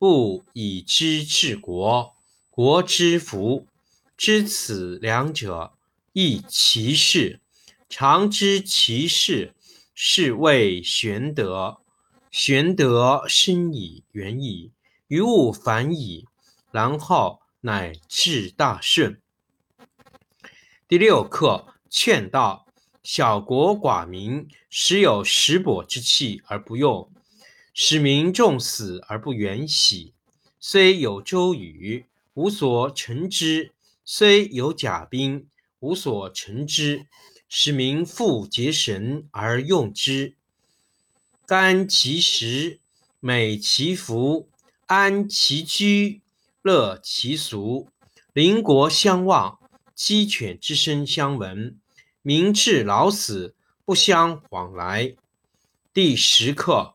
不以知治国，国之福。知此两者，亦其事。常知其事。是谓玄德，玄德深矣，远矣，于物反矣，然后乃至大顺。第六课劝道：小国寡民，时有食帛之气而不用，使民重死而不远徙。虽有周瑜，无所成之；虽有甲兵，无所成之。使民复结绳而用之，甘其食，美其服，安其居，乐其俗。邻国相望，鸡犬之声相闻，民至老死不相往来。第十课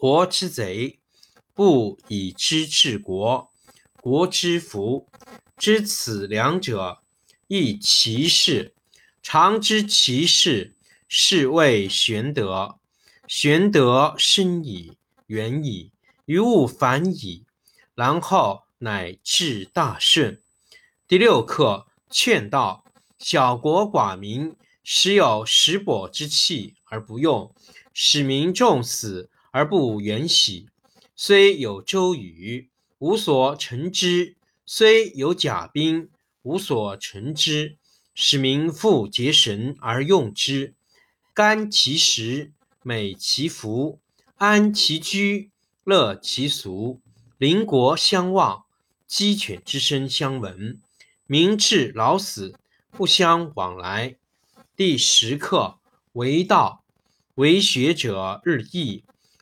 国之贼；不以知治国，国之福。知此两者，亦其事。常知其事。是谓玄德，玄德深矣，远矣，于物反矣，然后乃至大顺。第六课劝道：小国寡民，时有食帛之气而不用，使民重死而不远徙。虽有周瑜，无所成之；虽有甲兵，无所成之。使民复结绳而用之。甘其食，美其服，安其居，乐其俗。邻国相望，鸡犬之声相闻，民至老死不相往来。第十课为道，为学者日益，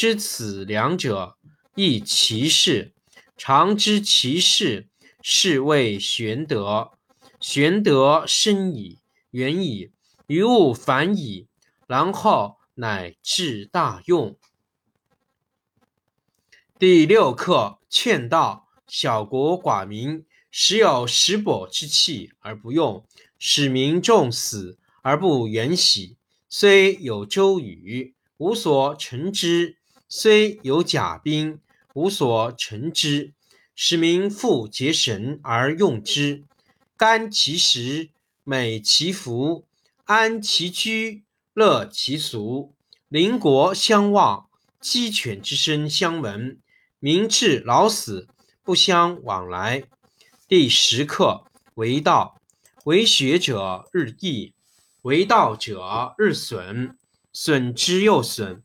知此两者，亦其事。常知其事，是谓玄德。玄德深矣，远矣，于物反矣，然后乃至大用。第六课：劝道。小国寡民，时有食帛之器而不用，使民重死而不远徙。虽有周瑜，无所成之；虽有甲兵，无所乘之。使民复结绳而用之，甘其食，美其服，安其居，乐其俗。邻国相望，鸡犬之声相闻。民至老死不相往来。第十课为道，为学者日益，为道者日损，损之又损，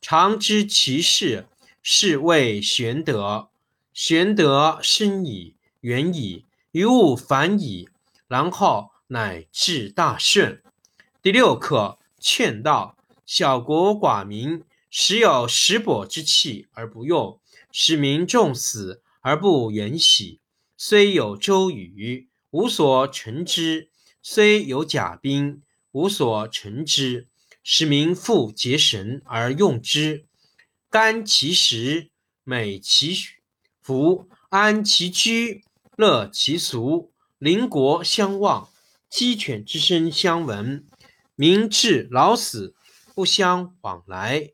常知其事，是谓玄德。玄德深矣，远矣，于物反矣，然后乃至大顺。第六课：劝道。小国寡民，时有食帛之器而不用，使民重死而不远徙。虽有周瑜，无所成之；虽有甲兵，无所成之。使民复结绳而用之，甘其食，美其服，安其居，乐其俗。邻国相望，鸡犬之声相闻。民至老死不相往来。